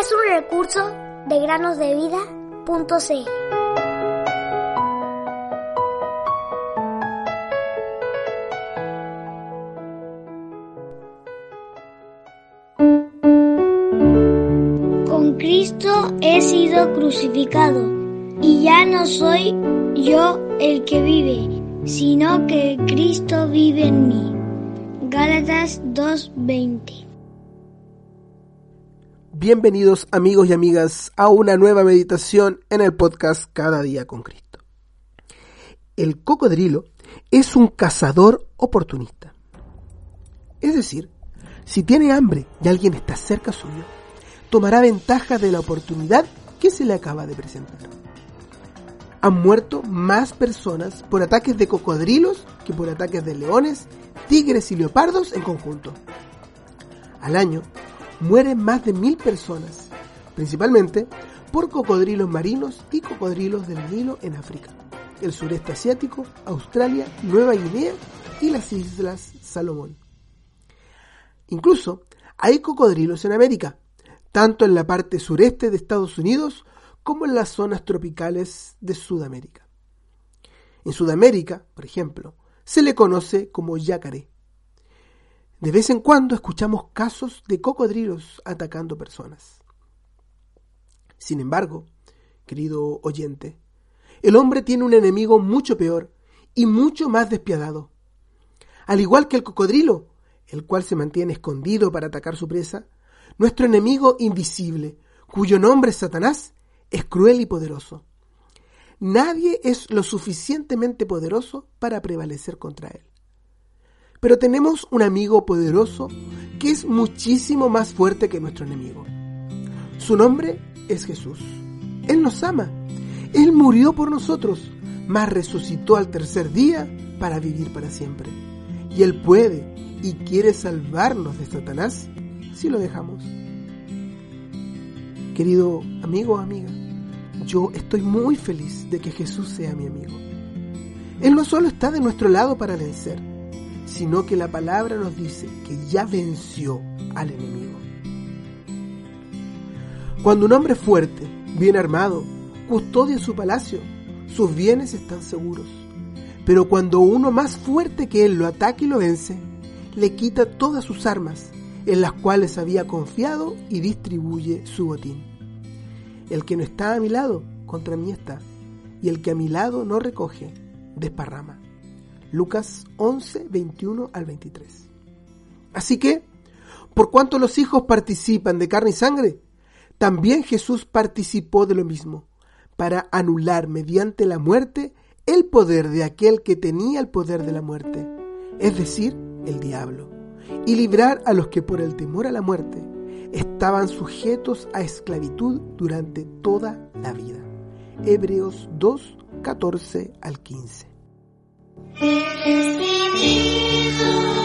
es un recurso de granosdevida.cl. Con Cristo he sido crucificado y ya no soy yo el que vive, sino que Cristo vive en mí. Gálatas 2:20 Bienvenidos amigos y amigas a una nueva meditación en el podcast Cada día con Cristo. El cocodrilo es un cazador oportunista. Es decir, si tiene hambre y alguien está cerca suyo, tomará ventaja de la oportunidad que se le acaba de presentar. Han muerto más personas por ataques de cocodrilos que por ataques de leones tigres y leopardos en conjunto. Al año mueren más de mil personas, principalmente por cocodrilos marinos y cocodrilos del Nilo en África, el sureste asiático, Australia, Nueva Guinea y las Islas Salomón. Incluso hay cocodrilos en América, tanto en la parte sureste de Estados Unidos como en las zonas tropicales de Sudamérica. En Sudamérica, por ejemplo, se le conoce como yacaré. De vez en cuando escuchamos casos de cocodrilos atacando personas. Sin embargo, querido oyente, el hombre tiene un enemigo mucho peor y mucho más despiadado. Al igual que el cocodrilo, el cual se mantiene escondido para atacar su presa, nuestro enemigo invisible, cuyo nombre es Satanás, es cruel y poderoso. Nadie es lo suficientemente poderoso para prevalecer contra él. Pero tenemos un amigo poderoso que es muchísimo más fuerte que nuestro enemigo. Su nombre es Jesús. Él nos ama. Él murió por nosotros, mas resucitó al tercer día para vivir para siempre. Y Él puede y quiere salvarnos de Satanás si lo dejamos. Querido amigo o amiga, yo estoy muy feliz de que Jesús sea mi amigo. Él no solo está de nuestro lado para vencer, sino que la palabra nos dice que ya venció al enemigo. Cuando un hombre fuerte, bien armado, custodia su palacio, sus bienes están seguros. Pero cuando uno más fuerte que él lo ataca y lo vence, le quita todas sus armas, en las cuales había confiado y distribuye su botín. El que no está a mi lado, contra mí está, y el que a mi lado no recoge, desparrama. Lucas 11, 21 al 23. Así que, por cuanto los hijos participan de carne y sangre, también Jesús participó de lo mismo, para anular mediante la muerte el poder de aquel que tenía el poder de la muerte, es decir, el diablo, y librar a los que por el temor a la muerte estaban sujetos a esclavitud durante toda la vida. Hebreos 2, 14 al 15. There's been.